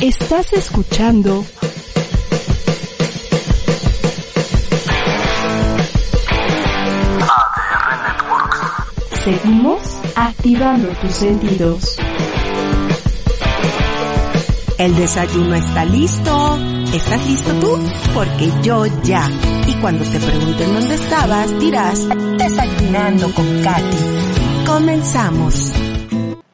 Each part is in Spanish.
Estás escuchando Seguimos activando tus sentidos. El desayuno está listo. ¿Estás listo tú? Porque yo ya. Y cuando te pregunten dónde estabas, dirás, desayunando con Katy. Comenzamos.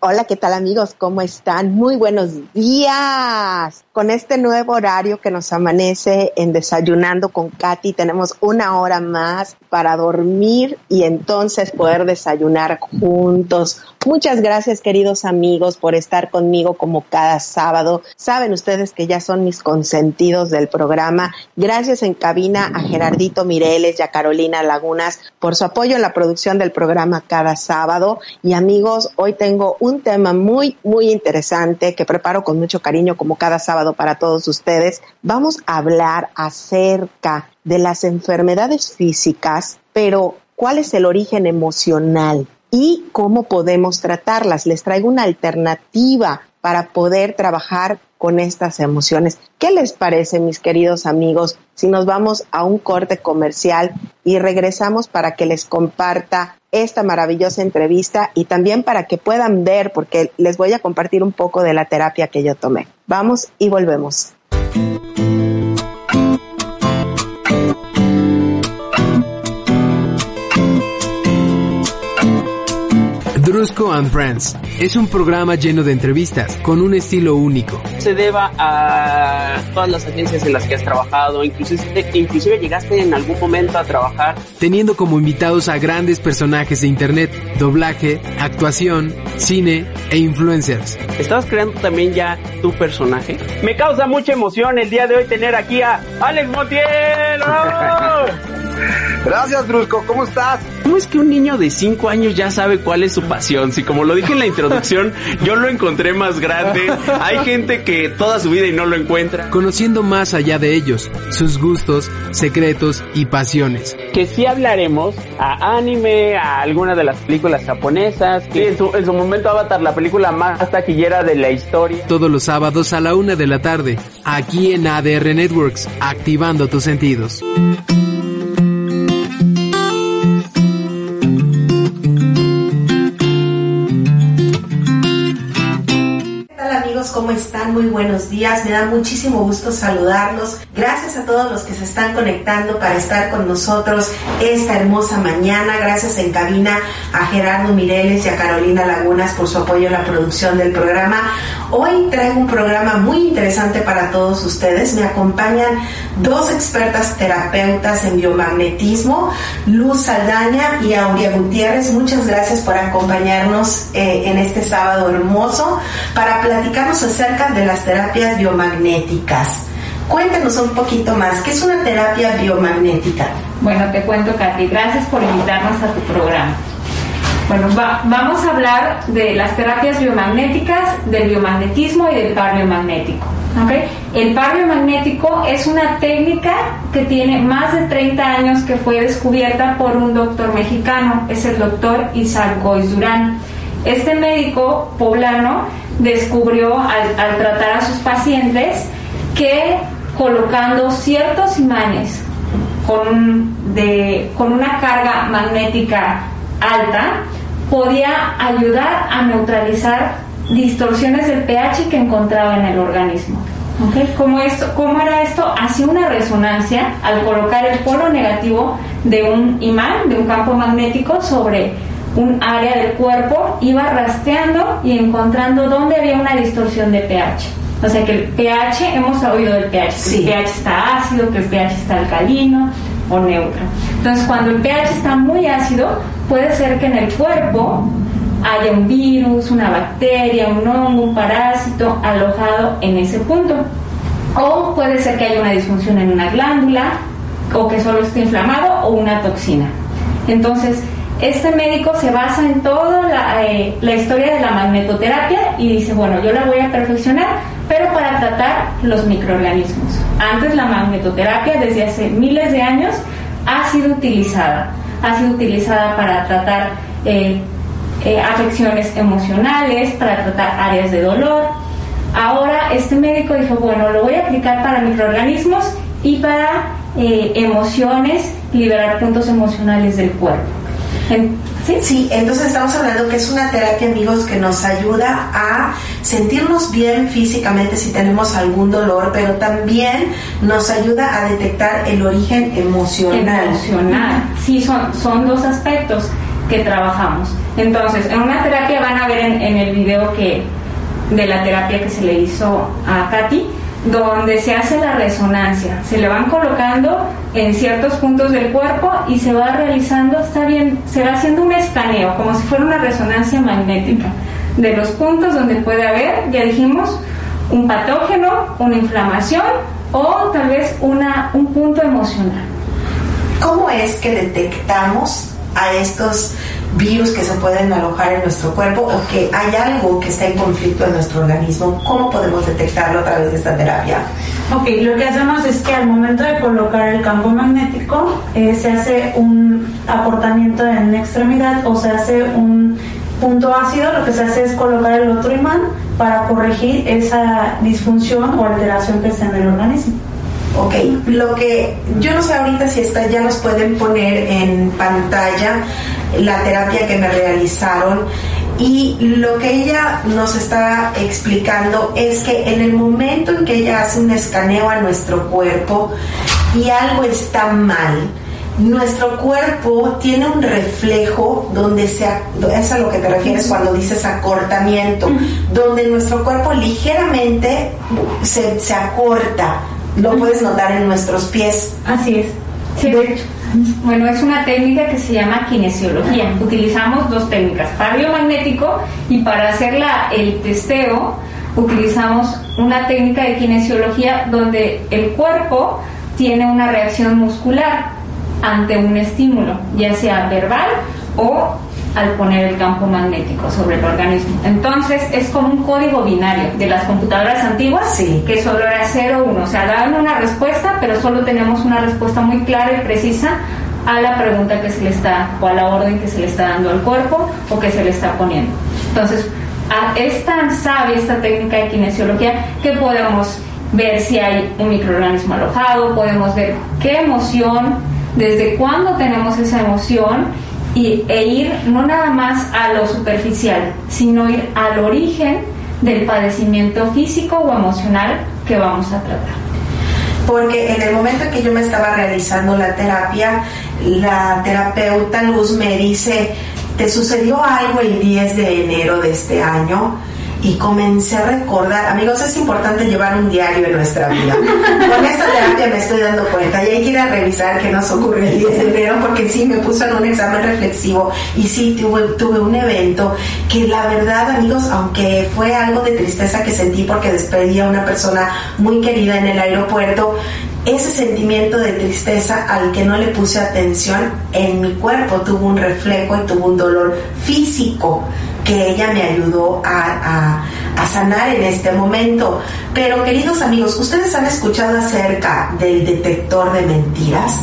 Hola, ¿qué tal amigos? ¿Cómo están? Muy buenos días. Con este nuevo horario que nos amanece en Desayunando con Katy, tenemos una hora más para dormir y entonces poder desayunar juntos. Muchas gracias queridos amigos por estar conmigo como cada sábado. Saben ustedes que ya son mis consentidos del programa. Gracias en cabina a Gerardito Mireles y a Carolina Lagunas por su apoyo en la producción del programa cada sábado. Y amigos, hoy tengo un tema muy, muy interesante que preparo con mucho cariño como cada sábado para todos ustedes. Vamos a hablar acerca de las enfermedades físicas, pero ¿cuál es el origen emocional? Y cómo podemos tratarlas. Les traigo una alternativa para poder trabajar con estas emociones. ¿Qué les parece, mis queridos amigos, si nos vamos a un corte comercial y regresamos para que les comparta esta maravillosa entrevista y también para que puedan ver, porque les voy a compartir un poco de la terapia que yo tomé. Vamos y volvemos. Drusco and Friends es un programa lleno de entrevistas con un estilo único. Se deba a todas las agencias en las que has trabajado, inclusive, inclusive llegaste en algún momento a trabajar. Teniendo como invitados a grandes personajes de internet, doblaje, actuación, cine e influencers. ¿Estabas creando también ya tu personaje? Me causa mucha emoción el día de hoy tener aquí a Alex Montiel. ¡Bravo! Gracias, Drusco. ¿Cómo estás? ¿Cómo es que un niño de 5 años ya sabe cuál es su pasión? Si como lo dije en la introducción, yo lo encontré más grande. Hay gente que toda su vida y no lo encuentra. Conociendo más allá de ellos, sus gustos, secretos y pasiones. Que sí hablaremos a anime, a alguna de las películas japonesas. Que en su, en su momento Avatar, la película más taquillera de la historia. Todos los sábados a la una de la tarde, aquí en ADR Networks, activando tus sentidos. ¿Cómo están? Muy buenos días. Me da muchísimo gusto saludarlos. Gracias a todos los que se están conectando para estar con nosotros esta hermosa mañana. Gracias en cabina a Gerardo Mireles y a Carolina Lagunas por su apoyo en la producción del programa. Hoy traigo un programa muy interesante para todos ustedes. Me acompañan dos expertas terapeutas en biomagnetismo, Luz Saldaña y Aurea Gutiérrez. Muchas gracias por acompañarnos eh, en este sábado hermoso para platicarnos acerca de las terapias biomagnéticas. Cuéntanos un poquito más, ¿qué es una terapia biomagnética? Bueno, te cuento, Katy, gracias por invitarnos a tu programa. Bueno, va, vamos a hablar de las terapias biomagnéticas, del biomagnetismo y del par biomagnético. El par biomagnético es una técnica que tiene más de 30 años que fue descubierta por un doctor mexicano, es el doctor Isaac Goiz. Este médico poblano descubrió al, al tratar a sus pacientes que colocando ciertos imanes con una carga magnética alta podía ayudar a neutralizar distorsiones del pH que encontraba en el organismo. ¿Okay? ¿Cómo, esto, ¿Cómo era esto? Hacía una resonancia al colocar el polo negativo de un imán, de un campo magnético, sobre un área del cuerpo, iba rastreando y encontrando dónde había una distorsión de pH. O sea que el pH, hemos oído del pH, Sí. el pH está ácido, que el pH está alcalino o neutro. Entonces cuando el pH está muy ácido, puede ser que en el cuerpo haya un virus, una bacteria, un hongo, un parásito alojado en ese punto. O puede ser que haya una disfunción en una glándula o que solo esté inflamado o una toxina. Entonces, este médico se basa en toda la, eh, la, historia de la magnetoterapia y dice, bueno, yo la voy a perfeccionar, pero para tratar los microorganismos. Antes la magnetoterapia, desde hace miles de años, ha sido utilizada. Ha sido utilizada para tratar eh, eh, afecciones emocionales, para tratar áreas de dolor. Ahora este médico dijo, bueno, lo voy a aplicar para microorganismos y para emociones, liberar puntos emocionales del cuerpo. ¿Sí? ¿Sí? entonces estamos hablando que es una terapia, amigos, que nos ayuda a sentirnos bien físicamente si tenemos algún dolor, pero también nos ayuda a detectar el origen emocional. Emocional, sí, son, son dos aspectos que trabajamos. Entonces, en una terapia van a ver en, en el video que de la terapia que se le hizo a Katy, donde se hace la resonancia. Se le van colocando en ciertos puntos del cuerpo y se va realizando, está bien, se va haciendo un escaneo, como si fuera una resonancia magnética de los puntos donde puede haber, ya dijimos, un patógeno, una inflamación o tal vez una, un punto emocional. ¿Cómo es que detectamos a estos virus que se pueden alojar en nuestro cuerpo o que hay algo que está en conflicto en nuestro organismo, ¿cómo podemos detectarlo a través de esta terapia? Ok, lo que hacemos es que al momento de colocar el campo magnético eh, se hace un aportamiento en la extremidad o se hace un punto ácido, lo que se hace es colocar el otro imán para corregir esa disfunción o alteración que está en el organismo. Ok, lo que yo no sé ahorita si está, ya nos pueden poner en pantalla la terapia que me realizaron y lo que ella nos está explicando es que en el momento en que ella hace un escaneo a nuestro cuerpo y algo está mal, nuestro cuerpo tiene un reflejo donde se, es a lo que te refieres cuando dices acortamiento, donde nuestro cuerpo ligeramente se, se acorta, lo puedes notar en nuestros pies. Así es. Sí, de hecho. Bueno, es una técnica que se llama kinesiología. Utilizamos dos técnicas, para biomagnético y para hacer el testeo utilizamos una técnica de kinesiología donde el cuerpo tiene una reacción muscular ante un estímulo, ya sea verbal o al poner el campo magnético sobre el organismo. Entonces es como un código binario de las computadoras antiguas que solo era 0 1, o sea, daban una respuesta, pero solo tenemos una respuesta muy clara y precisa a la pregunta que se le está o a la orden que se le está dando al cuerpo o que se le está poniendo. Entonces, es tan sabia esta técnica de kinesiología que podemos ver si hay un microorganismo alojado, podemos ver qué emoción, desde cuándo tenemos esa emoción y, e ir no nada más a lo superficial, sino ir al origen del padecimiento físico o emocional que vamos a tratar. Porque en el momento en que yo me estaba realizando la terapia, la terapeuta Luz me dice, ¿te sucedió algo el 10 de enero de este año? Y comencé a recordar, amigos, es importante llevar un diario en nuestra vida. Con esta terapia me estoy dando cuenta y hay que ir a revisar qué nos ocurre el 10 de enero porque sí me puso en un examen reflexivo y sí tuve, tuve un evento que la verdad, amigos, aunque fue algo de tristeza que sentí porque despedí a una persona muy querida en el aeropuerto, ese sentimiento de tristeza al que no le puse atención en mi cuerpo tuvo un reflejo y tuvo un dolor físico que ella me ayudó a, sanar en este momento. Pero queridos amigos, ¿ustedes han escuchado acerca del detector de mentiras?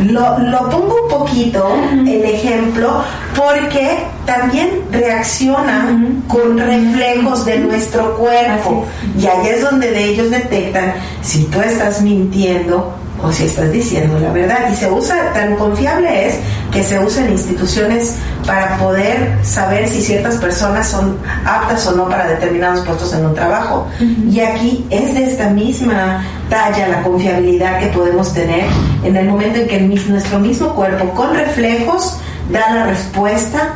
Lo, pongo un poquito el ejemplo porque también reacciona con reflejos de nuestro cuerpo y ahí es donde de ellos detectan si tú estás mintiendo o si estás diciendo la verdad. Y se usa, tan confiable es que se usa en instituciones para poder saber si ciertas personas son aptas o no para determinados puestos en un trabajo. Y aquí es de esta misma talla la confiabilidad que podemos tener en el momento en que nuestro mismo cuerpo con reflejos da la respuesta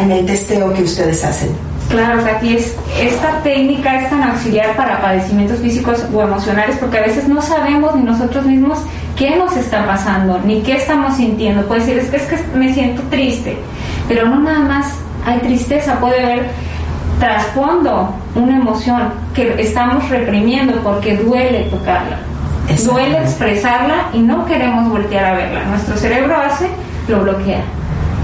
en el testeo que ustedes hacen. Claro, aquí es, esta técnica es tan auxiliar para padecimientos físicos o emocionales porque a veces no sabemos ni nosotros mismos qué nos está pasando, ni qué estamos sintiendo. Puede decir, es que, es que me siento triste, pero no nada más hay tristeza, puede haber trasfondo, una emoción que estamos reprimiendo porque duele tocarla, duele expresarla y no queremos voltear a verla. Nuestro cerebro hace, lo bloquea.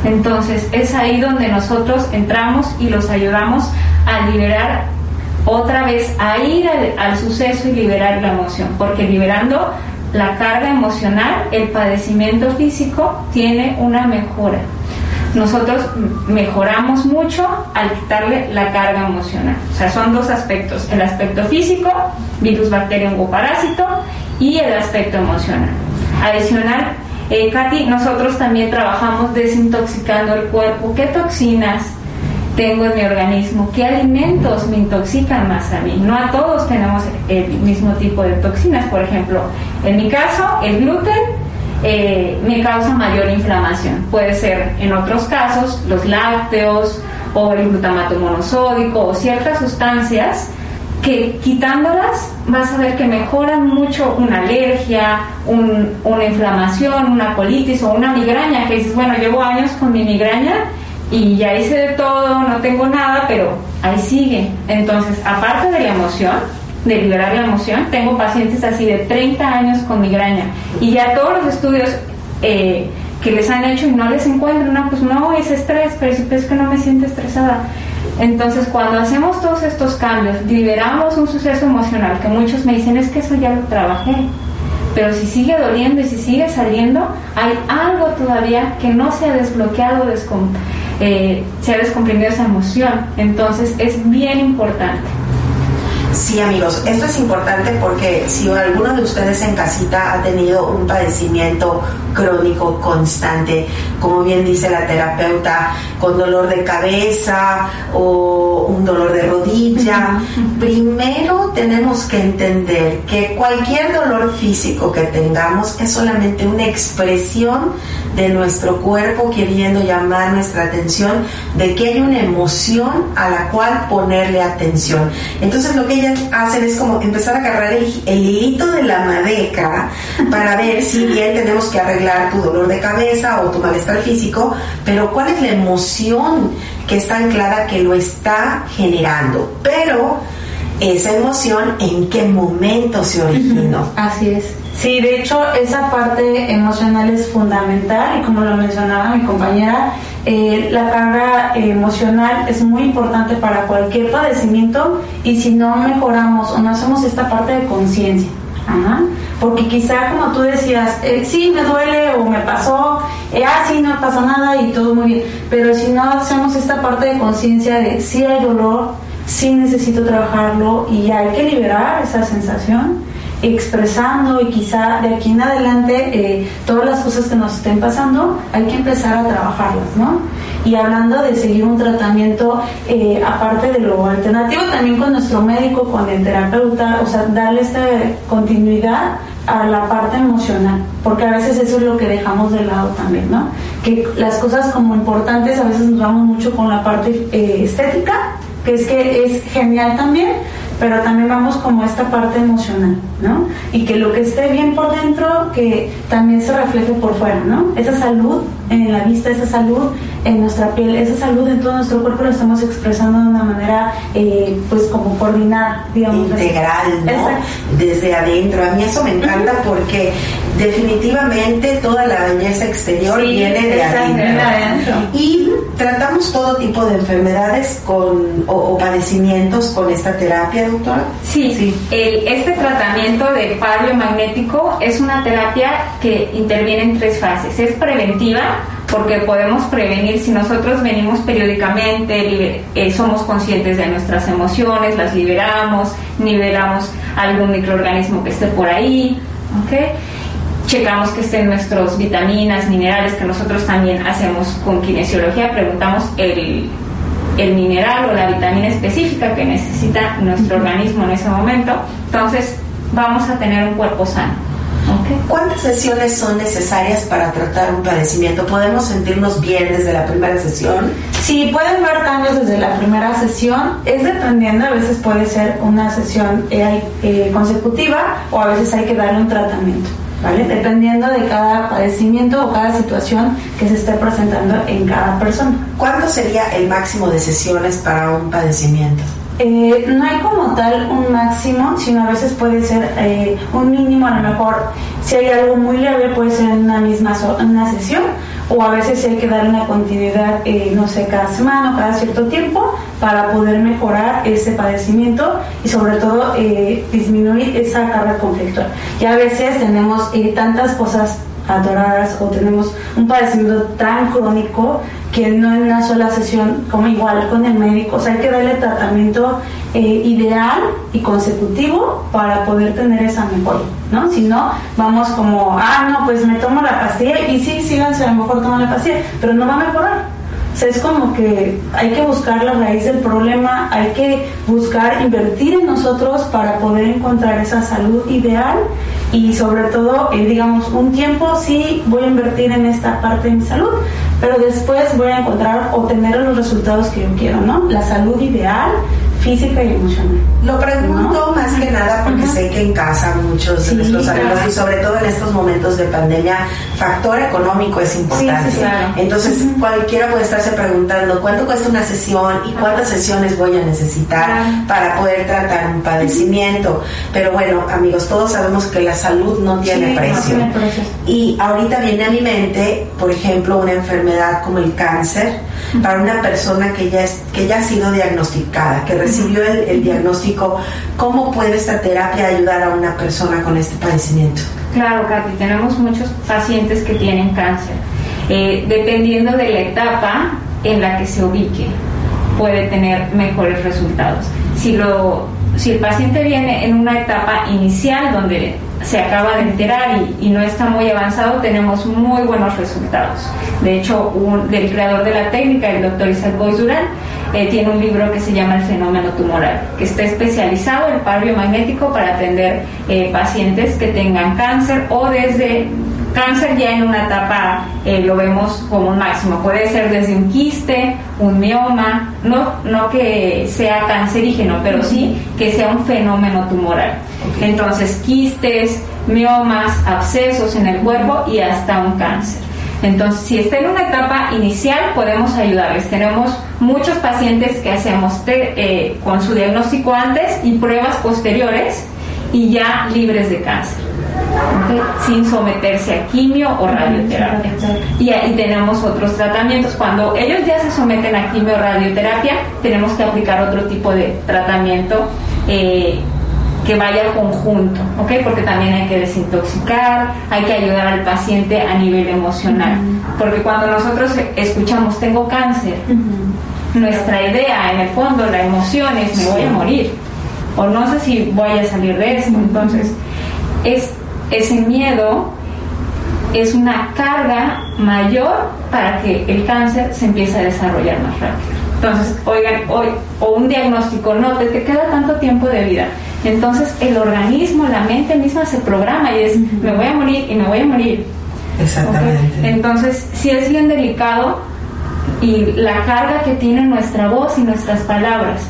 Entonces es ahí donde nosotros entramos y los ayudamos a liberar otra vez, a ir al, suceso y liberar la emoción, porque liberando la carga emocional, el padecimiento físico tiene una mejora. Nosotros mejoramos mucho al quitarle la carga emocional. O sea, son dos aspectos, el aspecto físico, virus, bacteria o parásito, y el aspecto emocional. Adicional, eh, Katy, nosotros también trabajamos desintoxicando el cuerpo. ¿Qué toxinas tengo en mi organismo? ¿Qué alimentos me intoxican más a mí? No a todos tenemos el mismo tipo de toxinas. Por ejemplo, en mi caso, el gluten eh, me causa mayor inflamación. Puede ser en otros casos los lácteos o el glutamato monosódico o ciertas sustancias que quitándolas vas a ver que mejoran mucho una alergia, una inflamación, una colitis o una migraña, que dices, bueno, llevo años con mi migraña y ya hice de todo, no tengo nada, pero ahí sigue. Entonces, aparte de la emoción, de liberar la emoción, tengo pacientes así de 30 años con migraña y ya todos los estudios eh, que les han hecho y no les encuentran, no, pues no, es estrés, pero es que no me siento estresada. Entonces, cuando hacemos todos estos cambios, liberamos un suceso emocional que muchos me dicen es que eso ya lo trabajé. Pero si sigue doliendo y si sigue saliendo, hay algo todavía que no se ha desbloqueado, eh, se ha descomprimido esa emoción. Entonces, es bien importante. Sí, amigos, esto es importante porque si alguno de ustedes en casita ha tenido un padecimiento crónico constante, como bien dice la terapeuta, con dolor de cabeza o un dolor de rodilla, primero tenemos que entender que cualquier dolor físico que tengamos es solamente una expresión de nuestro cuerpo queriendo llamar nuestra atención de que hay una emoción a la cual ponerle atención. Entonces lo que ellas hacen es como empezar a agarrar el, hilito de la madeca para ver si bien tenemos que arreglar tu dolor de cabeza o tu malestar físico, pero cuál es la emoción que está anclada que lo está generando. Pero esa emoción, ¿en qué momento se originó? Así es. Sí, de hecho, esa parte emocional es fundamental y como lo mencionaba mi compañera, eh, la carga emocional es muy importante para cualquier padecimiento y si no mejoramos o no hacemos esta parte de conciencia, porque quizá como tú decías, eh, sí me duele o me pasó, eh, ah, sí, no pasa nada y todo muy bien, pero si no hacemos esta parte de conciencia de sí hay dolor, sí necesito trabajarlo y hay que liberar esa sensación, expresando y quizá de aquí en adelante eh, todas las cosas que nos estén pasando hay que empezar a trabajarlas, ¿no? Y hablando de seguir un tratamiento eh, aparte de lo alternativo, también con nuestro médico, con el terapeuta, o sea, darle esta continuidad a la parte emocional, porque a veces eso es lo que dejamos de lado también, ¿no? Que las cosas como importantes a veces nos vamos mucho con la parte eh, estética, que es que es genial también, pero también vamos como esta parte emocional, ¿no? Y que lo que esté bien por dentro, que también se refleje por fuera, ¿no? Esa salud en la vista, esa salud en nuestra piel, esa salud en todo nuestro cuerpo lo estamos expresando de una manera, eh, pues como coordinada, digamos. Integral, ¿no? Desde adentro. A mí eso me encanta porque definitivamente toda la belleza exterior viene de adentro. Y tratamos todo tipo de enfermedades con, o, padecimientos con esta terapia, doctora. Sí, sí. este tratamiento de magnético es una terapia que interviene en tres fases. Es preventiva, porque podemos prevenir si nosotros venimos periódicamente, eh, somos conscientes de nuestras emociones, las liberamos, nivelamos algún microorganismo que esté por ahí, ¿okay? Checamos que estén nuestras vitaminas, minerales, que nosotros también hacemos con kinesiología, preguntamos el, el mineral o la vitamina específica que necesita nuestro organismo en ese momento, entonces vamos a tener un cuerpo sano. ¿Cuántas sesiones son necesarias para tratar un padecimiento? ¿Podemos sentirnos bien desde la primera sesión? Sí, pueden ver cambios desde la primera sesión. Es dependiendo, a veces puede ser una sesión eh, eh, consecutiva o a veces hay que darle un tratamiento. ¿Vale? Dependiendo de cada padecimiento o cada situación que se esté presentando en cada persona. ¿Cuánto sería el máximo de sesiones para un padecimiento? Eh, no hay como tal un máximo, sino a veces puede ser eh, un mínimo, a lo mejor si hay algo muy leve puede ser en una misma so- una sesión o a veces hay que dar una continuidad, eh, no sé, cada semana o cada cierto tiempo para poder mejorar ese padecimiento y sobre todo eh, disminuir esa carga conflictual. Y a veces tenemos eh, tantas cosas atoradas o tenemos un padecimiento tan crónico que no en una sola sesión, como igual con el médico, o sea, hay que darle tratamiento eh, ideal y consecutivo para poder tener esa mejoría, ¿no? Si no, vamos como, ah, no, pues me tomo la pastilla y sí, síganse, a lo mejor toman la pastilla, pero no va a mejorar. O sea, es como que hay que buscar la raíz del problema, hay que buscar invertir en nosotros para poder encontrar esa salud ideal y sobre todo, eh, digamos, un tiempo sí voy a invertir en esta parte de mi salud, pero después voy a encontrar o tener los resultados que yo quiero, ¿no? La salud ideal, física y emocional. Lo pregunto más que nada porque sé que en casa muchos de nuestros amigos claro. y sobre todo en estos momentos de pandemia, factor económico es importante. Sí, sí, claro. Entonces cualquiera puede estarse preguntando cuánto cuesta una sesión y cuántas sesiones voy a necesitar para poder tratar un padecimiento. Pero bueno, amigos, todos sabemos que la salud no tiene precio. Y ahorita viene a mi mente, por ejemplo, una enfermedad como el cáncer para una persona que ya, es, que ya ha sido diagnosticada, que recibió el, diagnóstico. ¿Cómo puede esta terapia ayudar a una persona con este padecimiento? Claro, Katy, tenemos muchos pacientes que tienen cáncer. Eh, dependiendo de la etapa en la que se ubique, puede tener mejores resultados. Si, lo, si el paciente viene en una etapa inicial donde se acaba de enterar y, y no está muy avanzado, tenemos muy buenos resultados. De hecho, un, del creador de la técnica, el doctor Isaac Boys Durán, eh, tiene un libro que se llama El fenómeno tumoral, que está especializado en par biomagnético para atender eh, pacientes que tengan cáncer o desde cáncer ya en una etapa eh, lo vemos como un máximo. Puede ser desde un quiste, un mioma, no, no que sea cancerígeno, pero sí que sea un fenómeno tumoral. Entonces, quistes, miomas, abscesos en el cuerpo y hasta un cáncer. Entonces, si está en una etapa inicial, podemos ayudarles. Tenemos muchos pacientes que hacemos te- eh, con su diagnóstico antes y pruebas posteriores y ya libres de cáncer, ¿ok? sin someterse a quimio o radioterapia. Y ahí tenemos otros tratamientos. Cuando ellos ya se someten a quimio o radioterapia, tenemos que aplicar otro tipo de tratamiento. eh, que vaya conjunto, ¿ok? Porque también hay que desintoxicar, hay que ayudar al paciente a nivel emocional. Porque cuando nosotros escuchamos tengo cáncer, nuestra idea en el fondo, la emoción es me voy a morir, o no sé si voy a salir de esto. Entonces, es ese miedo es una carga mayor para que el cáncer se empiece a desarrollar más rápido. Entonces, oigan, hoy, o un diagnóstico, no, te, te queda tanto tiempo de vida. Entonces, el organismo, la mente misma se programa y es, me voy a morir y me voy a morir. Exactamente. Entonces, si es bien delicado y la carga que tiene nuestra voz y nuestras palabras.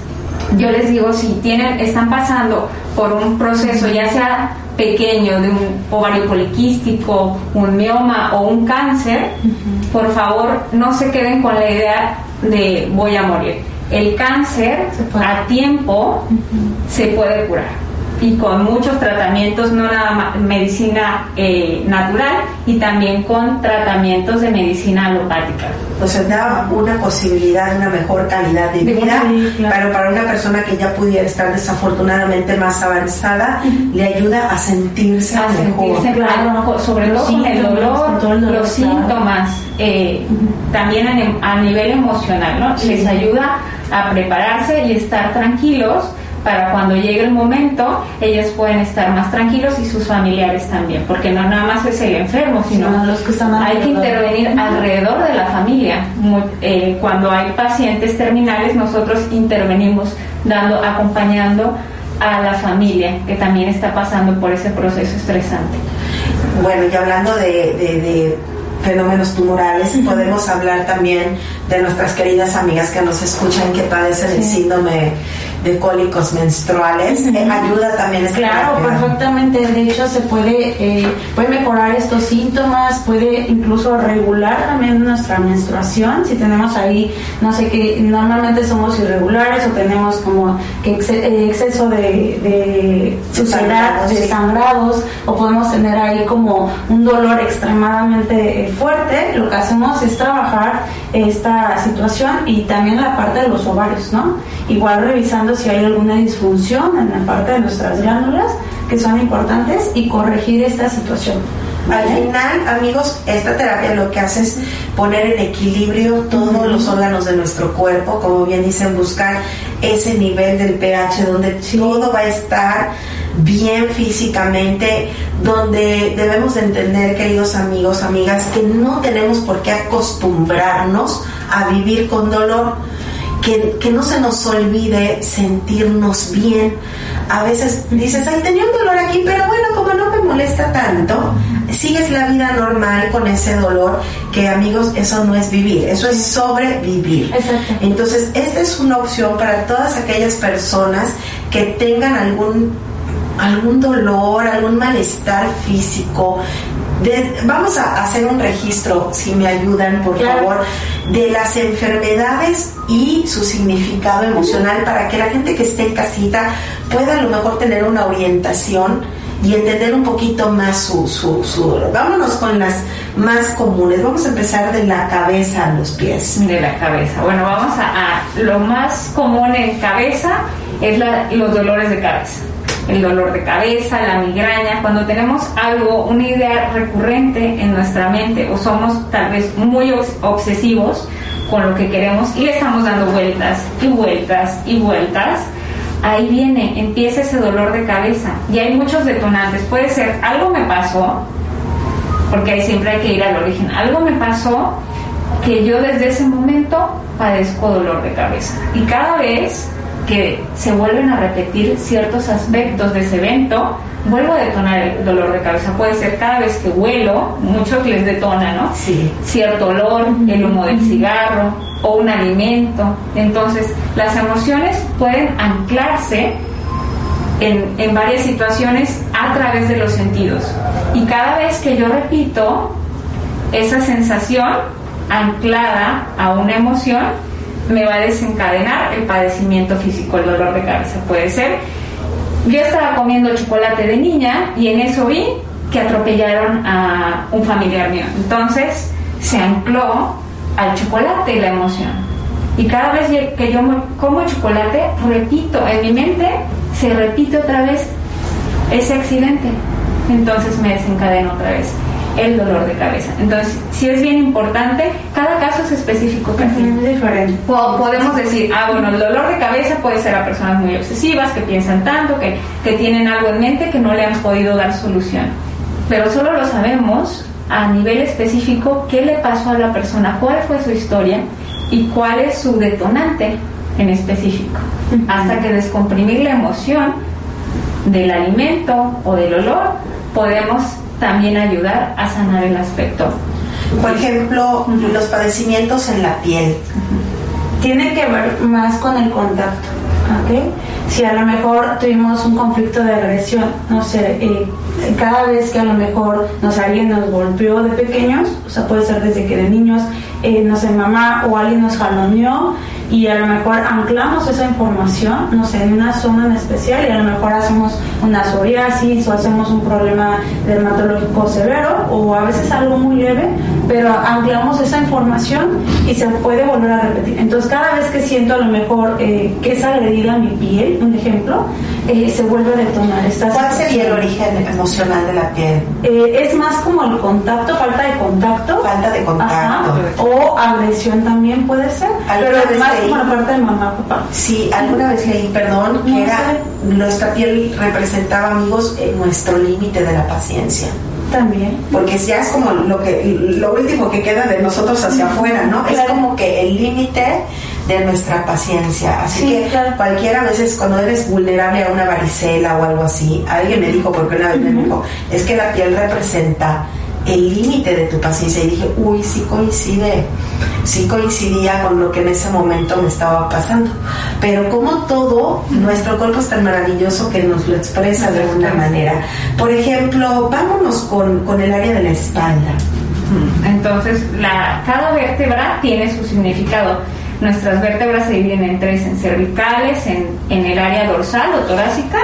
Yo les digo, si tienen, están pasando por un proceso, ya sea pequeño, de un ovario poliquístico, un mioma o un cáncer, por favor no se queden con la idea de voy a morir. El cáncer a tiempo se puede curar y con muchos tratamientos, no nada más medicina eh, natural y también con tratamientos de medicina alopática. O sea, da una posibilidad de una mejor calidad de vida, sí, claro. pero para una persona que ya pudiera estar desafortunadamente más avanzada, le ayuda a sentirse a mejor. sentirse claro, sobre todo con el dolor, con todo el dolor, los claro. síntomas, eh, también a, a nivel emocional, ¿no? Sí. Les ayuda a prepararse y estar tranquilos para cuando llegue el momento ellos pueden estar más tranquilos y sus familiares también, porque no nada más es el enfermo, sino los que están hay que intervenir alrededor de la familia. Eh, cuando hay pacientes terminales, nosotros intervenimos dando, acompañando a la familia que también está pasando por ese proceso estresante. Bueno, y hablando de, de- de fenómenos tumorales, podemos hablar también de nuestras queridas amigas que nos escuchan que padecen el síndrome de cólicos menstruales, eh, ayuda también esta Claro, terapia. perfectamente. De hecho, se puede, eh, puede mejorar estos síntomas, puede incluso regular también nuestra menstruación. Si tenemos ahí, no sé qué, normalmente somos irregulares o tenemos como que exce- eh, exceso de, de suciedad, de sangrados, o podemos tener ahí como un dolor extremadamente fuerte. Lo que hacemos es trabajar esta situación y también la parte de los ovarios, ¿no? Igual revisando si hay alguna disfunción en la parte de nuestras glándulas que son importantes y corregir esta situación. Al final, amigos, esta terapia lo que hace es poner en equilibrio todos los órganos de nuestro cuerpo, como bien dicen, buscar ese nivel del pH donde todo va a estar bien físicamente, donde debemos de entender, queridos amigos, amigas, que no tenemos por qué acostumbrarnos a vivir con dolor. Que, que no se nos olvide sentirnos bien. A veces dices, ay, tenía un dolor aquí, pero bueno, como no me molesta tanto, sigues la vida normal con ese dolor, que amigos, eso no es vivir, eso es sobrevivir. Entonces, esta es una opción para todas aquellas personas que tengan algún algún dolor, algún malestar físico. De- vamos a hacer un registro, si me ayudan, por favor, de las enfermedades y su significado emocional para que la gente que esté en casita pueda a lo mejor tener una orientación y entender un poquito más su, su, su... Vámonos con las más comunes. Vamos a empezar de la cabeza a los pies. De la cabeza. Bueno, vamos a, a- lo más común en cabeza es la- los dolores de cabeza. El dolor de cabeza, la migraña, cuando tenemos algo, una idea recurrente en nuestra mente o somos tal vez muy obs- obsesivos con lo que queremos y le estamos dando vueltas y vueltas y vueltas, ahí viene, empieza ese dolor de cabeza. Y hay muchos detonantes. Puede ser algo me pasó, porque ahí siempre hay que ir al origen. Algo me pasó que yo desde ese momento padezco dolor de cabeza. Y cada vez que se vuelven a repetir ciertos aspectos de ese evento, vuelvo a detonar el dolor de cabeza. Puede ser cada vez que huelo, muchos les detona, ¿no? Sí. Cierto olor, el humo del cigarro o un alimento. Entonces, las emociones pueden anclarse en, en varias situaciones a través de los sentidos. Y cada vez que yo repito esa sensación anclada a una emoción, me va a desencadenar el padecimiento físico, el dolor de cabeza. Puede ser, yo estaba comiendo chocolate de niña y en eso vi que atropellaron a un familiar mío. Entonces se ancló al chocolate la emoción. Y cada vez que yo mo- como chocolate, repito, en mi mente se repite otra vez ese accidente. Entonces me desencadena otra vez el dolor de cabeza. Entonces, sí es bien importante, cada caso es específico. casi. diferente. Po- podemos decir, ah, bueno, el dolor de cabeza puede ser a personas muy obsesivas, que piensan tanto, que, que tienen algo en mente que no le han podido dar solución. Pero solo lo sabemos a nivel específico qué le pasó a la persona, cuál fue su historia y cuál es su detonante en específico. Hasta que descomprimir la emoción del alimento o del olor, podemos también ayudar a sanar el aspecto. Por ejemplo, los padecimientos en la piel. Tiene que ver más con el contacto, ¿ok? Si a lo mejor tuvimos un conflicto de agresión, no sé, eh, cada vez que a lo mejor nos alguien nos golpeó de pequeños, o sea, puede ser desde que de niños, eh, no sé, mamá o alguien nos jaloneó y a lo mejor anclamos esa información, no sé, en una zona en especial y a lo mejor hacemos una psoriasis o hacemos un problema dermatológico severo o a veces algo muy leve, pero anclamos esa información y se puede volver a repetir. Entonces cada vez que siento a lo mejor eh, que es agredida mi piel, un ejemplo, eh, se vuelve a detonar. esta ¿Cuál sería el origen emocional de la piel? Eh, es más como el contacto, falta de contacto. Falta de contacto. Ajá, o agresión también puede ser. ¿Alguna Pero vez más leí? la parte de mamá, papá. Sí, alguna vez leí, perdón, que No era sé. nuestra piel representaba, amigos, eh, nuestro límite de la paciencia. También. Porque ya es como lo que lo último que queda de nosotros hacia afuera, ¿no? Es como que el límite de nuestra paciencia. Así Sí, que claro. cualquiera a veces cuando eres vulnerable a una varicela o algo así, alguien me dijo, porque una vez me dijo, es que la piel representa el límite de tu paciencia y dije, uy, sí coincide, sí coincidía con lo que en ese momento me estaba pasando. Pero como todo, nuestro cuerpo es tan maravilloso que nos lo expresa de una manera. Por ejemplo, vámonos con, con el área de la espalda. Entonces, la, cada vértebra tiene su significado. Nuestras vértebras se dividen en tres, en cervicales, en, en el área dorsal o torácica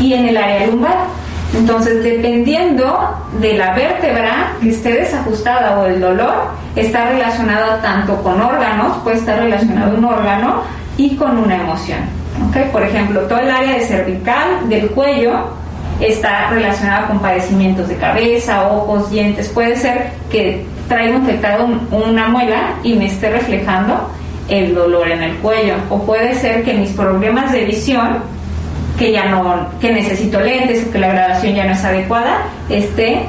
y en el área lumbar. Entonces, dependiendo de la vértebra que esté desajustada o el dolor, está relacionado tanto con órganos, puede estar relacionado un órgano y con una emoción. ¿ok? Por ejemplo, todo el área de cervical, del cuello, está relacionado con padecimientos de cabeza, ojos, dientes. Puede ser que traiga infectado un- una muela y me esté reflejando el dolor en el cuello. O puede ser que mis problemas de visión, que ya no, que necesito lentes o que la graduación ya no es adecuada, esté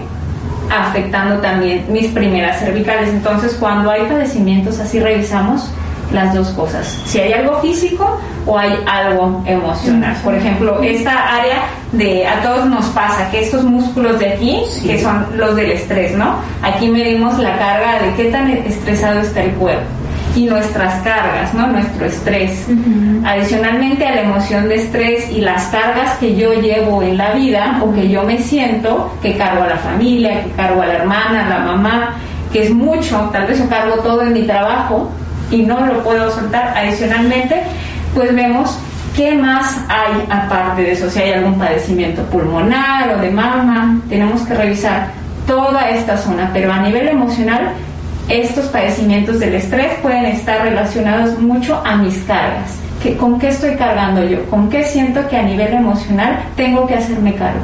afectando también mis primeras cervicales. Entonces, cuando hay padecimientos así revisamos las dos cosas, si hay algo físico o hay algo emocional. Por ejemplo, esta área de a todos nos pasa que estos músculos de aquí, que son los del estrés, ¿no? Aquí medimos la carga de qué tan estresado está el cuerpo y nuestras cargas, ¿no? Nuestro estrés. Adicionalmente a la emoción de estrés y las cargas que yo llevo en la vida o que yo me siento, que cargo a la familia, que cargo a la hermana, a la mamá, que es mucho, tal vez yo cargo todo en mi trabajo y no lo puedo soltar. Adicionalmente, pues vemos qué más hay aparte de eso, si hay algún padecimiento pulmonar o de mama, tenemos que revisar toda esta zona, pero a nivel emocional estos padecimientos del estrés pueden estar relacionados mucho a mis cargas. ¿Qué- ¿Con qué estoy cargando yo? ¿Con qué siento que a nivel emocional tengo que hacerme cargo?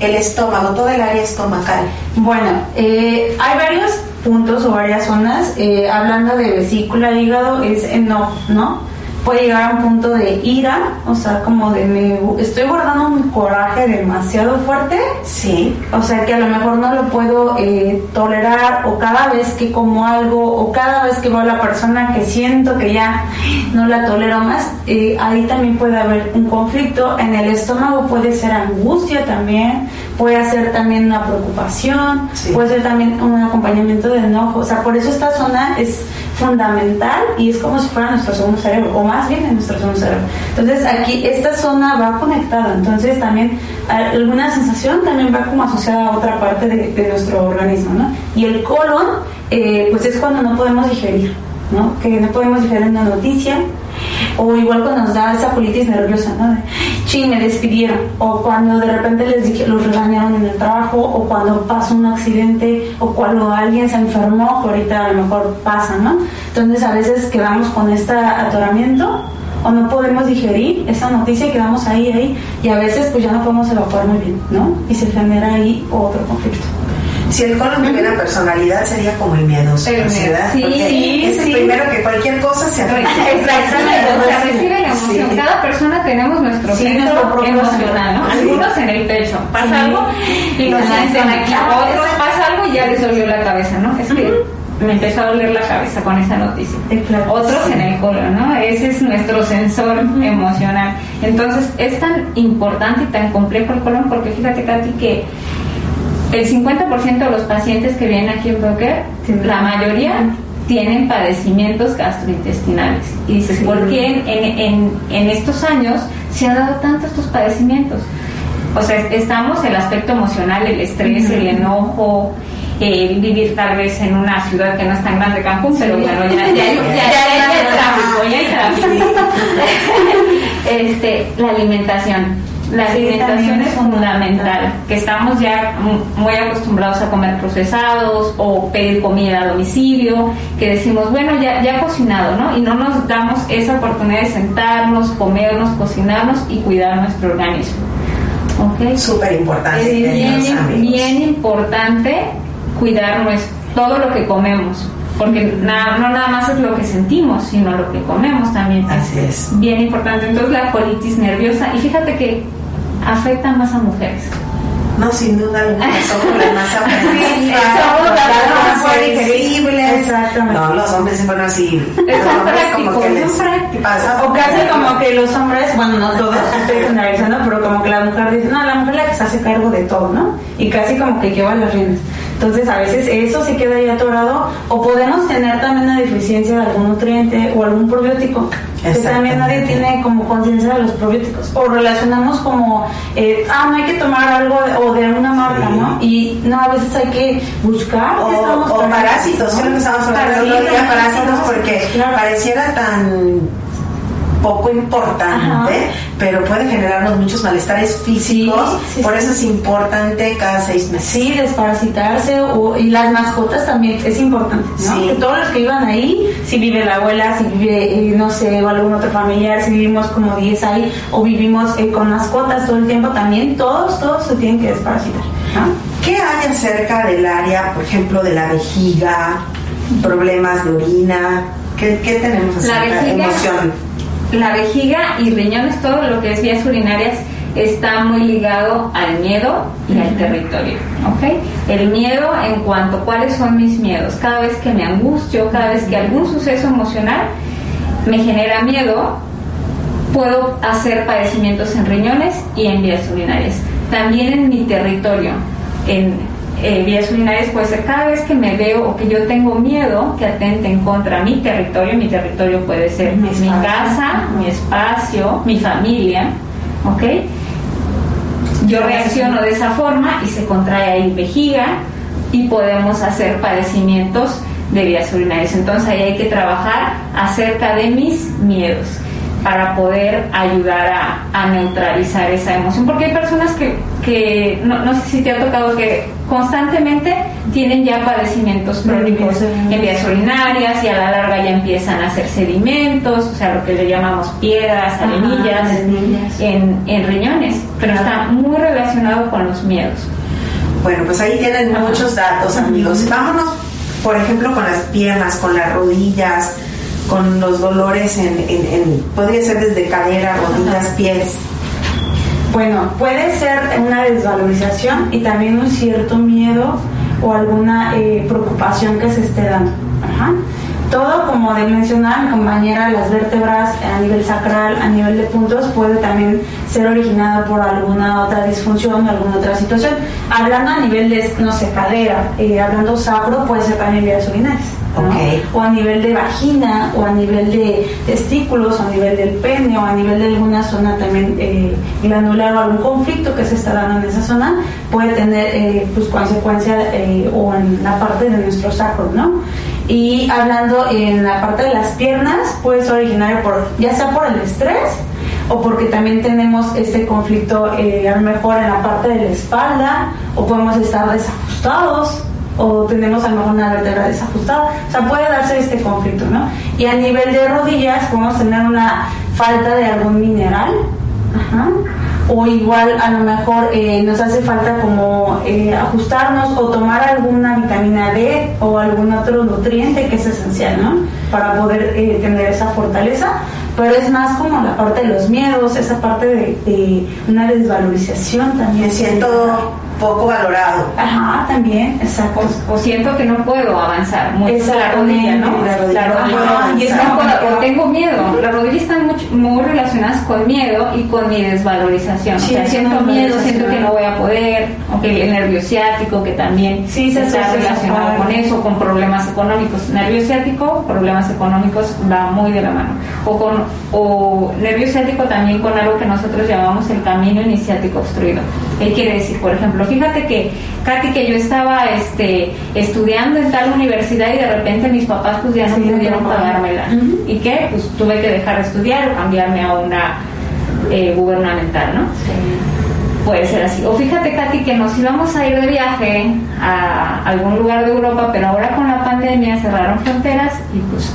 El estómago, toda el área estomacal. Bueno, eh, hay varios puntos o varias zonas. eh, hablando de vesícula, hígado, es enojo, ¿no? Puede llegar a un punto de ira, o sea, como de me estoy guardando un coraje demasiado fuerte. Sí. O sea, que a lo mejor no lo puedo eh, tolerar, o cada vez que como algo, o cada vez que veo a la persona que siento que ya no la tolero más, eh, ahí también puede haber un conflicto. En el estómago puede ser angustia también, puede ser también una preocupación, puede ser también un acompañamiento de enojo. O sea, por eso esta zona es fundamental y es como si fuera nuestro segundo cerebro, o más bien en nuestro segundo cerebro. Entonces aquí esta zona va conectada, entonces también alguna sensación también va como asociada a otra parte de, de nuestro organismo, ¿no? Y el colon, eh, pues es cuando no podemos digerir, ¿no? Que no podemos digerir una noticia, o igual cuando nos da esa colitis nerviosa, ¿no? De, Chin, me despidieron. O cuando de repente les dije, los regañaron en el trabajo, o cuando pasó un accidente, o cuando alguien se enfermó, que ahorita a lo mejor pasa, ¿no? Entonces a veces quedamos con este atoramiento o no podemos digerir esa noticia y quedamos ahí, ahí, y a veces pues ya no podemos evacuar muy bien, ¿no? Y se genera ahí otro conflicto. Si el colon tuviera personalidad sería como el miedoso, El ¿sí, miedo. ¿verdad? Sí, sí, es el sí. primero que cualquier cosa se afecta. Exactamente, o sea, recibe la emoción. Sí. Cada persona tenemos nuestro centro emocional, ¿no? Algunos en el pecho, pasa algo y Ajá, sienten aquí. claro. Otros pasa algo y ya les dolió la cabeza, ¿no? Es que me empezó a doler la cabeza con esa noticia. Otros en el colon, ¿no? Ese es nuestro sensor emocional. Entonces, es tan importante y tan complejo el colon porque fíjate, Katy, que el 50% de los pacientes que vienen aquí en Broker, la mayoría tienen padecimientos gastrointestinales. Y dices, ¿por qué en, en- en- estos años se han dado tanto estos padecimientos? O sea, estamos el aspecto emocional, el estrés, el enojo, el vivir tal vez en una ciudad que no es tan grande Cancún, pero bueno, ya, ya, ya, ya, ya hay tráfico, ya hay tráfico. este, la alimentación. La Sí, alimentación es fundamental, que estamos ya mu- muy acostumbrados a comer procesados o pedir comida a domicilio, que decimos, bueno, ya, ya cocinado, ¿no? Y no nos damos esa oportunidad de sentarnos, comernos, cocinarnos y cuidar nuestro organismo. ¿Ok? Súper importante, Es bien, bien importante cuidar nues- todo lo que comemos, porque na- no nada más es lo que sentimos, sino lo que comemos también. Así es. Bien importante. Entonces la colitis nerviosa, y fíjate que afecta más a mujeres. No, sin duda alguna, somos las más aprensivas, las más sensibles. Exactamente. No, los hombres siempre van así. Que les son prácticos. pasa O casi como que los hombres, bueno, no todos, estoy generalizando, pero como que la mujer dice, no, la mujer la que se hace cargo de todo, ¿no? Y casi como que lleva las riendas. Entonces a veces eso se queda ahí atorado o podemos tener también una deficiencia de algún nutriente o algún probiótico que también nadie tiene como conciencia de los probióticos o relacionamos como eh, ah no hay que tomar algo de, o de una marca no y no a veces hay que buscar o, o parásitos, ¿no? que hablando día, parásitos porque pareciera tan poco importante, pero puede generarnos muchos malestares físicos, por eso es importante cada seis meses. Sí, desparasitarse o, y las mascotas también es importante, ¿no? Sí. Que todos los que iban ahí, si vive la abuela, si vive, eh, no sé, o algún otro familiar, si vivimos como 10 ahí o vivimos eh, con mascotas todo el tiempo, también todos, todos se tienen que desparasitar. ¿no? ¿Qué hay acerca del área, por ejemplo, de la vejiga, problemas de orina? ¿Qué, qué tenemos La acerca de vejiga, emoción? La vejiga y riñones, todo lo que es vías urinarias, está muy ligado al miedo y al territorio. ¿ok? El miedo en cuanto a cuáles son mis miedos. Cada vez que me angustio, cada vez que algún suceso emocional me genera miedo, puedo hacer padecimientos en riñones y en vías urinarias. También en mi territorio, en eh, vías urinarias puede ser cada vez que me veo o que yo tengo miedo que atenten contra mi territorio, mi territorio puede ser mi, casa, mi espacio, mi familia, ¿ok? Yo reacciono de esa forma y se contrae ahí vejiga y podemos hacer padecimientos de vías urinarias. Entonces ahí hay que trabajar acerca de mis miedos para poder ayudar a, a neutralizar esa emoción. Porque hay personas que, que no, no sé si te ha tocado que constantemente tienen ya padecimientos crónicos en vías urinarias y a la larga ya empiezan a hacer sedimentos, o sea, lo que le llamamos piedras, arenillas. en, en riñones, pero está muy relacionado con los miedos. Bueno, pues ahí tienen muchos datos, amigos. Vámonos, por ejemplo, con las piernas, con las rodillas, con los dolores en, en, en- podría ser desde cadera, rodillas, pies. Bueno, puede ser una desvalorización y también un cierto miedo o alguna eh, preocupación que se esté dando. Todo, como de mencionar mi compañera, las vértebras a nivel sacral, a nivel de puntos, puede también ser originado por alguna otra disfunción o alguna otra situación. Hablando a nivel de, no sé, cadera, eh, hablando sacro, puede ser también vías urinarias. O a nivel de vagina, o a nivel de testículos, o a nivel del pene, o a nivel de alguna zona también eh, glandular o algún conflicto que se está dando en esa zona, puede tener eh, pues consecuencia eh, o en la parte de nuestro sacro, ¿no? Y hablando en la parte de las piernas, puede ser originario por, ya sea por el estrés, o porque también tenemos este conflicto eh, a lo mejor en la parte de la espalda, o podemos estar desajustados, o tenemos a lo mejor una vértebra desajustada. O sea, puede darse este conflicto, ¿no? Y a nivel de rodillas podemos tener una falta de algún mineral, ajá, o igual a lo mejor eh, nos hace falta como eh, ajustarnos o tomar alguna vitamina D o algún otro nutriente que es esencial, ¿no? Para poder eh, tener esa fortaleza. Pero es más como la parte de los miedos, esa parte de, una desvalorización también. Me siento poco valorado. Ajá, también, exacto. O, o siento que no puedo avanzar mucho la rodilla, ¿no? La rodilla puedo Ajá, y es avanzar. no puedo- o tengo miedo. Las rodillas están mucho- muy relacionadas con miedo y con mi desvalorización. Sí, o sea, siento miedo, siento que no voy a poder, o que el nervio ciático, que también Sí, se está relacionado con eso, con problemas económicos. Nervio ciático, problemas económicos va muy de la mano. O con o nervio ciático también con algo que nosotros llamamos el camino iniciático obstruido. ¿Qué quiere decir? Por ejemplo, fíjate que, Katy, que yo estaba este, estudiando en tal universidad y de repente mis papás pues ya no Sí, pudieron pagármela. ¿Y qué? Pues tuve que dejar de estudiar o cambiarme a una eh, gubernamental, ¿no? Puede ser así. O fíjate, Katy, que nos íbamos a ir de viaje a algún lugar de Europa, pero ahora con la pandemia cerraron fronteras y pues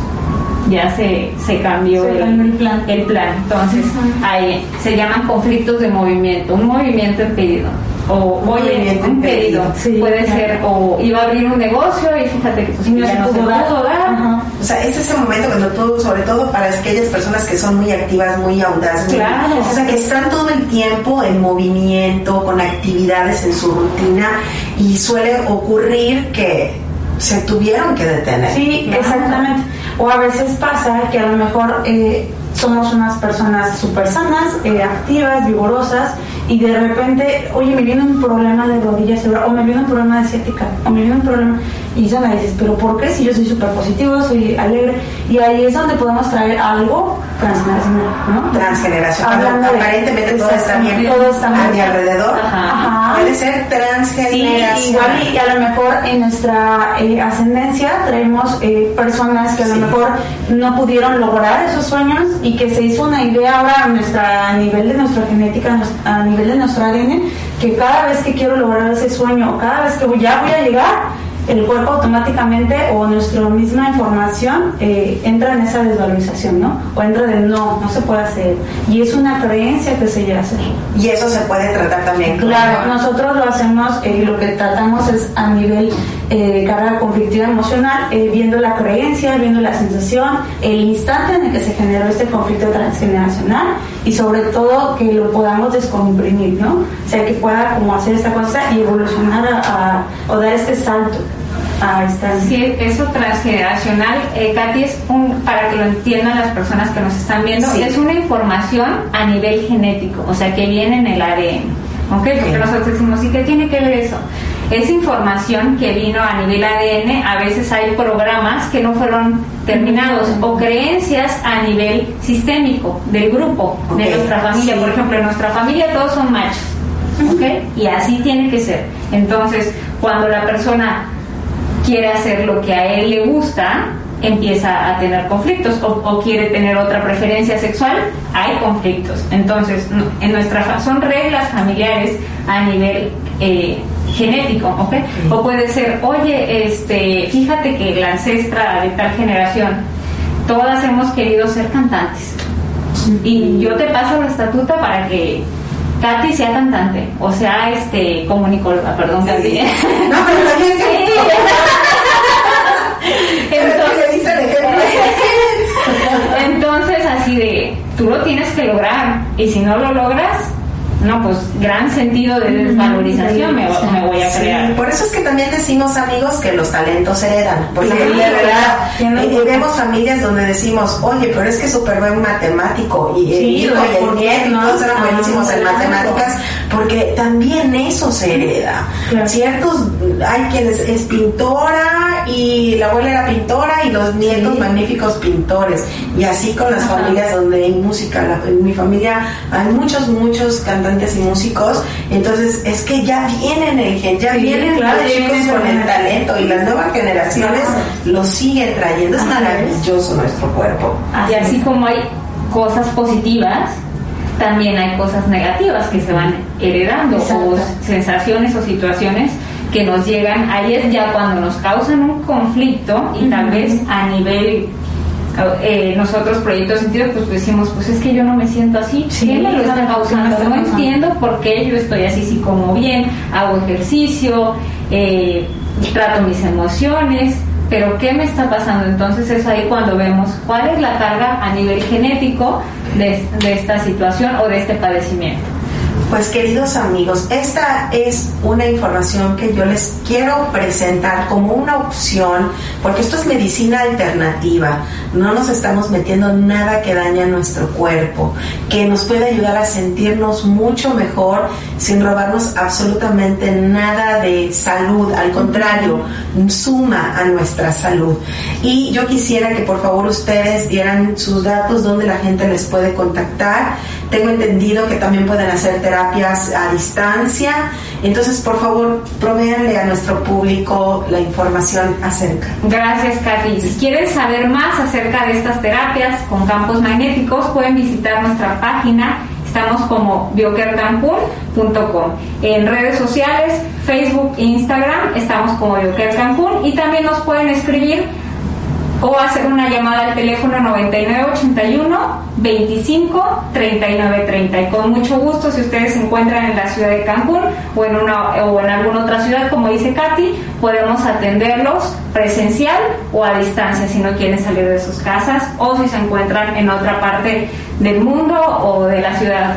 ya se, se cambió, Se cambió el plan. el plan. Entonces, ahí se llaman conflictos de movimiento, un movimiento impedido. O, oye, un pedido. Sí, Puede claro. ser, o iba a abrir un negocio y fíjate que pues, Y no ya se no pudo dar. O sea, es ese momento cuando tú, sobre todo para aquellas personas que son muy activas, muy audaces, Claro. o sea, que están todo el tiempo en movimiento, con actividades en su rutina, y suele ocurrir que se tuvieron que detener. Sí, ¿no? exactamente. O a veces pasa que a lo mejor eh, somos unas personas súper sanas, eh, activas, vigorosas, y de repente, oye, me viene un problema de rodillas o me viene un problema de ciática, o me viene un problema, y me dices, pero ¿por qué si yo soy súper positivo, soy alegre? Y ahí es donde podemos traer algo transgeneracional, ¿no? Transgeneracional. Aparentemente todo está bien Todo está a muy mi bien. alrededor. Ajá. Puede ser Sí, transgeneracional. igual y a lo mejor en nuestra eh, ascendencia traemos eh, personas que a lo mejor no pudieron lograr esos sueños y que se hizo una idea ahora a, nuestra, a nivel de nuestra genética, a a nivel de nuestro ADN, que cada vez que quiero lograr ese sueño, cada vez que ya voy a llegar, el cuerpo automáticamente o nuestra misma información eh, entra en esa desvalorización, ¿no? O entra de no, no se puede hacer. Y es una creencia que se llega a hacer. Y eso se puede tratar también. Claro, nosotros lo hacemos, eh, lo que tratamos es a nivel eh, carga conflictiva emocional, eh, viendo la creencia, viendo la sensación, el instante en el que se generó este conflicto transgeneracional y sobre todo que lo podamos descomprimir, ¿no? O sea, que pueda como hacer esta cosa y evolucionar a, a- o dar este salto a esta... Sí, eso transgeneracional, eh, Katy, es un, para que lo entiendan las personas que nos están viendo, Sí. es una información a nivel genético, o sea, que viene en el ADN. ¿Ok? Porque nosotros decimos, ¿y qué tiene que ver eso? Es información que vino a nivel ADN, a veces hay programas que no fueron terminados o creencias a nivel sistémico del grupo, de nuestra familia. Por ejemplo, en nuestra familia todos son machos. ¿Ok? Y así tiene que ser. Entonces, cuando la persona quiere hacer lo que a él le gusta, empieza a tener conflictos o, o quiere tener otra preferencia sexual, hay conflictos. Entonces, en nuestra son reglas familiares a nivel eh, genético, ¿ok? O puede ser, oye, este, fíjate que la ancestra de tal generación, todas hemos querido ser cantantes. Y yo te paso la estatuta para que Katy sea cantante, o sea, este, comunicóloga, perdón, Katy. No, pero también Sí. Entonces, Entonces, así de, tú lo tienes que lograr, y si no lo logras, no, pues gran sentido de desvalorización me, me voy a Sí, crear. por eso es que también decimos amigos que los talentos se heredan, porque Sí, de verdad tiene eh, vemos familias donde decimos, oye, pero es que súper buen matemático y el Sí, hijo y el ¿por qué nieto y no? todos eran Ah, buenísimos en claro. matemáticas, porque también eso se hereda. Claro. Ciertos, hay quienes es pintora y la abuela era pintora y los nietos magníficos pintores y así con las Ajá. familias donde hay música. La- en mi familia hay muchos, muchos cantantes y músicos, entonces es que ya vienen el gen, ya Sí, vienen claro, los chicos con el talento y las nuevas generaciones lo siguen trayendo. Es Así maravilloso nuestro cuerpo. Y así como hay cosas positivas, también hay cosas negativas que se van heredando Exacto. o sensaciones o situaciones que nos llegan. Ahí es ya cuando nos causan un conflicto y tal vez a nivel eh, nosotros proyectos sentido pues decimos pues es que yo no me siento así Sí, ¿qué me lo está causando? ¿qué me está no entiendo por qué yo estoy así si como bien hago ejercicio eh, trato mis emociones pero ¿qué me está pasando? Entonces es ahí cuando vemos cuál es la carga a nivel genético de, de esta situación o de este padecimiento. Pues queridos amigos, esta es una información que yo les quiero presentar como una opción, porque esto es medicina alternativa. No nos estamos metiendo nada que dañe a nuestro cuerpo, que nos puede ayudar a sentirnos mucho mejor sin robarnos absolutamente nada de salud. Al contrario, suma a nuestra salud. Y yo quisiera que por favor ustedes dieran sus datos donde la gente les puede contactar. Tengo entendido que también pueden hacer terapias a distancia. Entonces, por favor, provéanle a nuestro público la información acerca. Gracias, Katy. Si quieren saber más acerca de estas terapias con campos magnéticos, pueden visitar nuestra página. Estamos como biokercancún.com. En redes sociales, Facebook e Instagram, estamos como Bioker Cancún y también nos pueden escribir o hacer una llamada al teléfono 9981 25 39 30 y con mucho gusto si ustedes se encuentran en la ciudad de Cancún o en una o en alguna otra ciudad como dice Katy podemos atenderlos presencial o a distancia si no quieren salir de sus casas o si se encuentran en otra parte del mundo o de la ciudad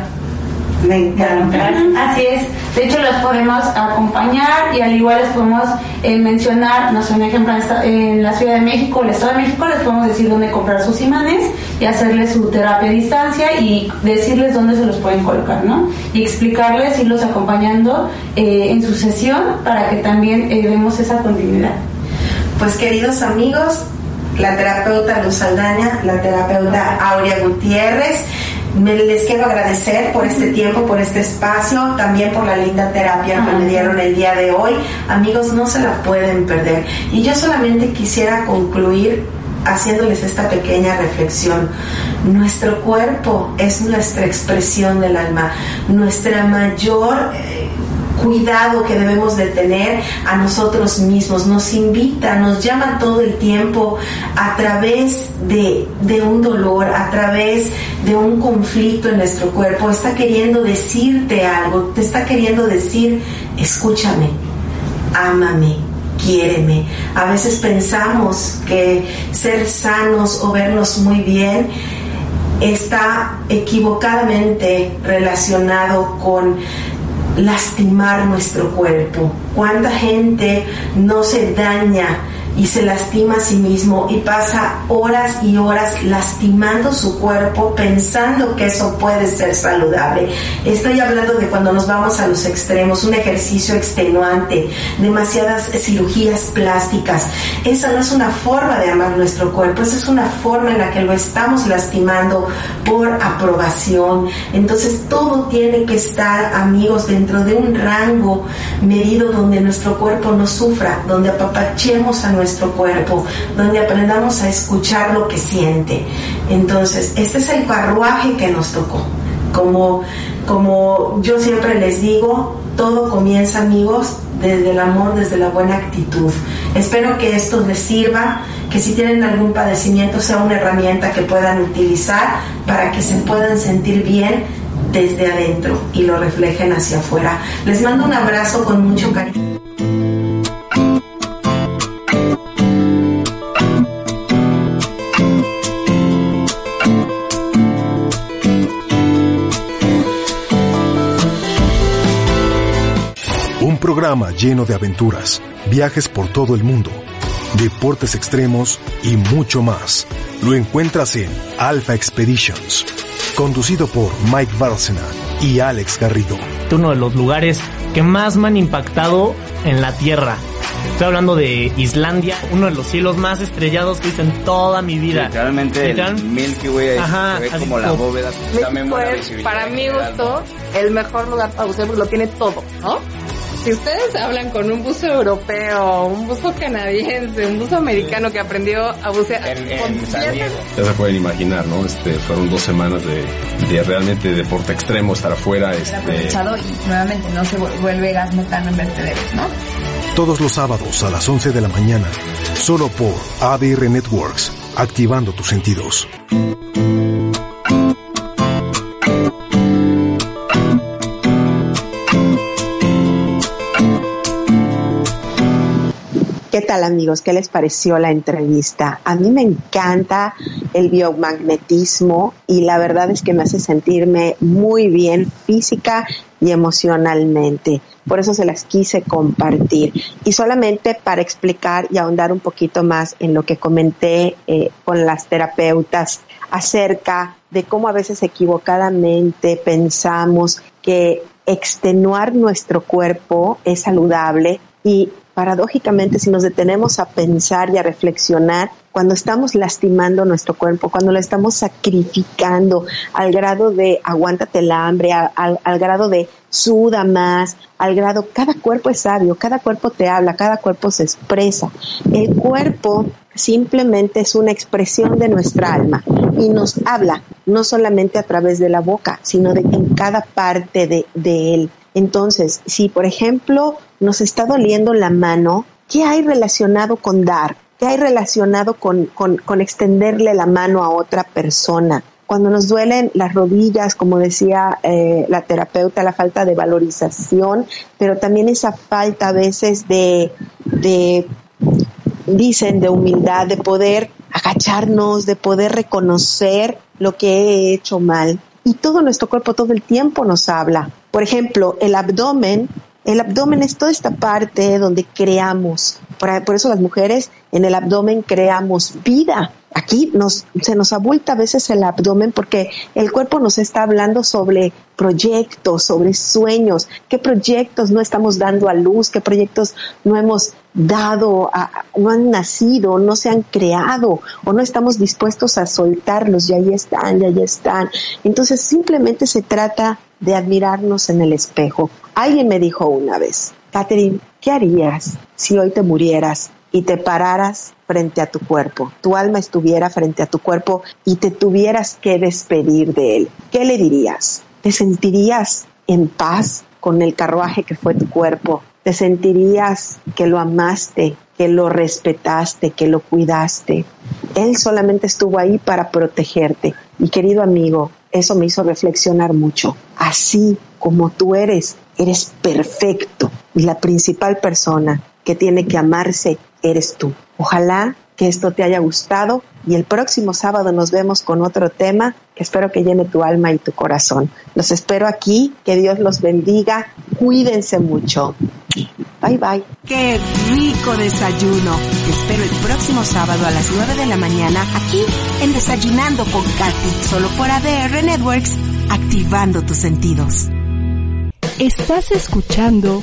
Me encanta. Así es. De hecho, los podemos acompañar y al igual les podemos eh, mencionar, no sé, un ejemplo, en, la Ciudad de México, el Estado de México, les podemos decir dónde comprar sus imanes y hacerles su terapia a distancia y decirles dónde se los pueden colocar, ¿no? Y explicarles, irlos acompañando eh, en su sesión para que también eh, demos esa continuidad. Pues queridos amigos, la terapeuta Luz Aldaña, la terapeuta Aurea Gutiérrez, me les quiero agradecer por este tiempo, por este espacio, también por la linda terapia que me dieron el día de hoy. Amigos, no se la pueden perder. Y yo solamente quisiera concluir haciéndoles esta pequeña reflexión. Nuestro cuerpo es nuestra expresión del alma, nuestra mayor eh, cuidado que debemos de tener a nosotros mismos. Nos invita, nos llama todo el tiempo a través de, de un dolor, a través de un conflicto en nuestro cuerpo. Está queriendo decirte algo, te está queriendo decir, escúchame, ámame, quiéreme. A veces pensamos que ser sanos o vernos muy bien está equivocadamente relacionado con lastimar nuestro cuerpo. ¿Cuánta gente no se daña y se lastima a sí mismo y pasa horas y horas lastimando su cuerpo pensando que eso puede ser saludable? Estoy hablando de cuando nos vamos a los extremos, un ejercicio extenuante, demasiadas cirugías plásticas. Esa no es una forma de amar nuestro cuerpo, esa es una forma en la que lo estamos lastimando por aprobación. Entonces todo tiene que estar, amigos, dentro de un rango medido donde nuestro cuerpo no sufra, donde apapachemos a nuestro cuerpo, donde aprendamos a escuchar lo que siente. Entonces, este es el carruaje que nos tocó. Como, como yo siempre les digo, todo comienza, amigos, desde el amor, desde la buena actitud. Espero que esto les sirva, que si tienen algún padecimiento sea una herramienta que puedan utilizar para que se puedan sentir bien desde adentro y lo reflejen hacia afuera. Les mando un abrazo con mucho cariño. Programa lleno de aventuras, viajes por todo el mundo, deportes extremos y mucho más. Lo encuentras en Alpha Expeditions, conducido por Mike Bárcena y Alex Garrido. uno de los lugares que más me han impactado en la Tierra. Estoy hablando de Islandia, uno de los cielos más estrellados que visto en toda mi vida. Literalmente Literal- el Milky Way Ajá, se ve así como la bóveda. México es, visibilidad para mi gusto, el mejor lugar para bucear porque lo tiene todo, ¿no? Si ustedes hablan con un buzo europeo, un buzo canadiense, un buzo americano que aprendió a bucear con siete- Ya se pueden imaginar, ¿no? Este, fueron dos semanas de, de realmente deporte extremo, estar afuera, este, aprovechado y nuevamente no se vu- vuelve gas metano en vertederos, ¿no? Todos los sábados a las 11 de la mañana, solo por ADR Networks, activando tus sentidos. Amigos? ¿Qué les pareció la entrevista? A mí me encanta el biomagnetismo y la verdad es que me hace sentirme muy bien física y emocionalmente. Por eso se las quise compartir. Y solamente para explicar y ahondar un poquito más en lo que comenté eh, con las terapeutas acerca de cómo a veces equivocadamente pensamos que extenuar nuestro cuerpo es saludable y paradójicamente si nos detenemos a pensar y a reflexionar, cuando estamos lastimando nuestro cuerpo, cuando lo estamos sacrificando al grado de aguántate el hambre, al, grado de suda más, al grado, cada cuerpo es sabio, cada cuerpo te habla, cada cuerpo se expresa. El cuerpo simplemente es una expresión de nuestra alma y nos habla no solamente a través de la boca, sino de en cada parte de él. Entonces, si por ejemplo nos está doliendo la mano, ¿qué hay relacionado con dar? ¿Qué hay relacionado con, con, extenderle la mano a otra persona? Cuando nos duelen las rodillas, como decía eh, la terapeuta, la falta de valorización, pero también esa falta a veces de, de dicen, de humildad, de poder agacharnos, de poder reconocer lo que he hecho mal. y todo nuestro cuerpo todo el tiempo nos habla. Por ejemplo, el abdomen el abdomen es toda esta parte donde creamos. Por, por, eso las mujeres en el abdomen creamos vida. Aquí nos, se nos abulta a veces el abdomen porque el cuerpo nos está hablando sobre proyectos, sobre sueños, qué proyectos no estamos dando a luz, qué proyectos no hemos dado, no han nacido, no se han creado o no estamos dispuestos a soltarlos y ahí están, y ahí están. Entonces simplemente se trata de admirarnos en el espejo. Alguien me dijo una vez, Catherine, ¿qué harías si hoy te murieras y te pararas frente a tu cuerpo? Tu alma estuviera frente a tu cuerpo y te tuvieras que despedir de él. ¿Qué le dirías? ¿Te sentirías en paz con el carruaje que fue tu cuerpo? ¿Te sentirías que lo amaste, que lo respetaste, que lo cuidaste? Él solamente estuvo ahí para protegerte. Y querido amigo, eso me hizo reflexionar mucho. Así como tú eres, eres perfecto. Y la principal persona que tiene que amarse eres tú. Ojalá que esto te haya gustado y el próximo sábado nos vemos con otro tema que espero que llene tu alma y tu corazón. Los espero aquí, que Dios los bendiga, cuídense mucho. Bye bye. Qué rico desayuno. Te espero el próximo sábado a las 9 de la mañana aquí en Desayunando con Katy, solo por ADR Networks, activando tus sentidos. Estás escuchando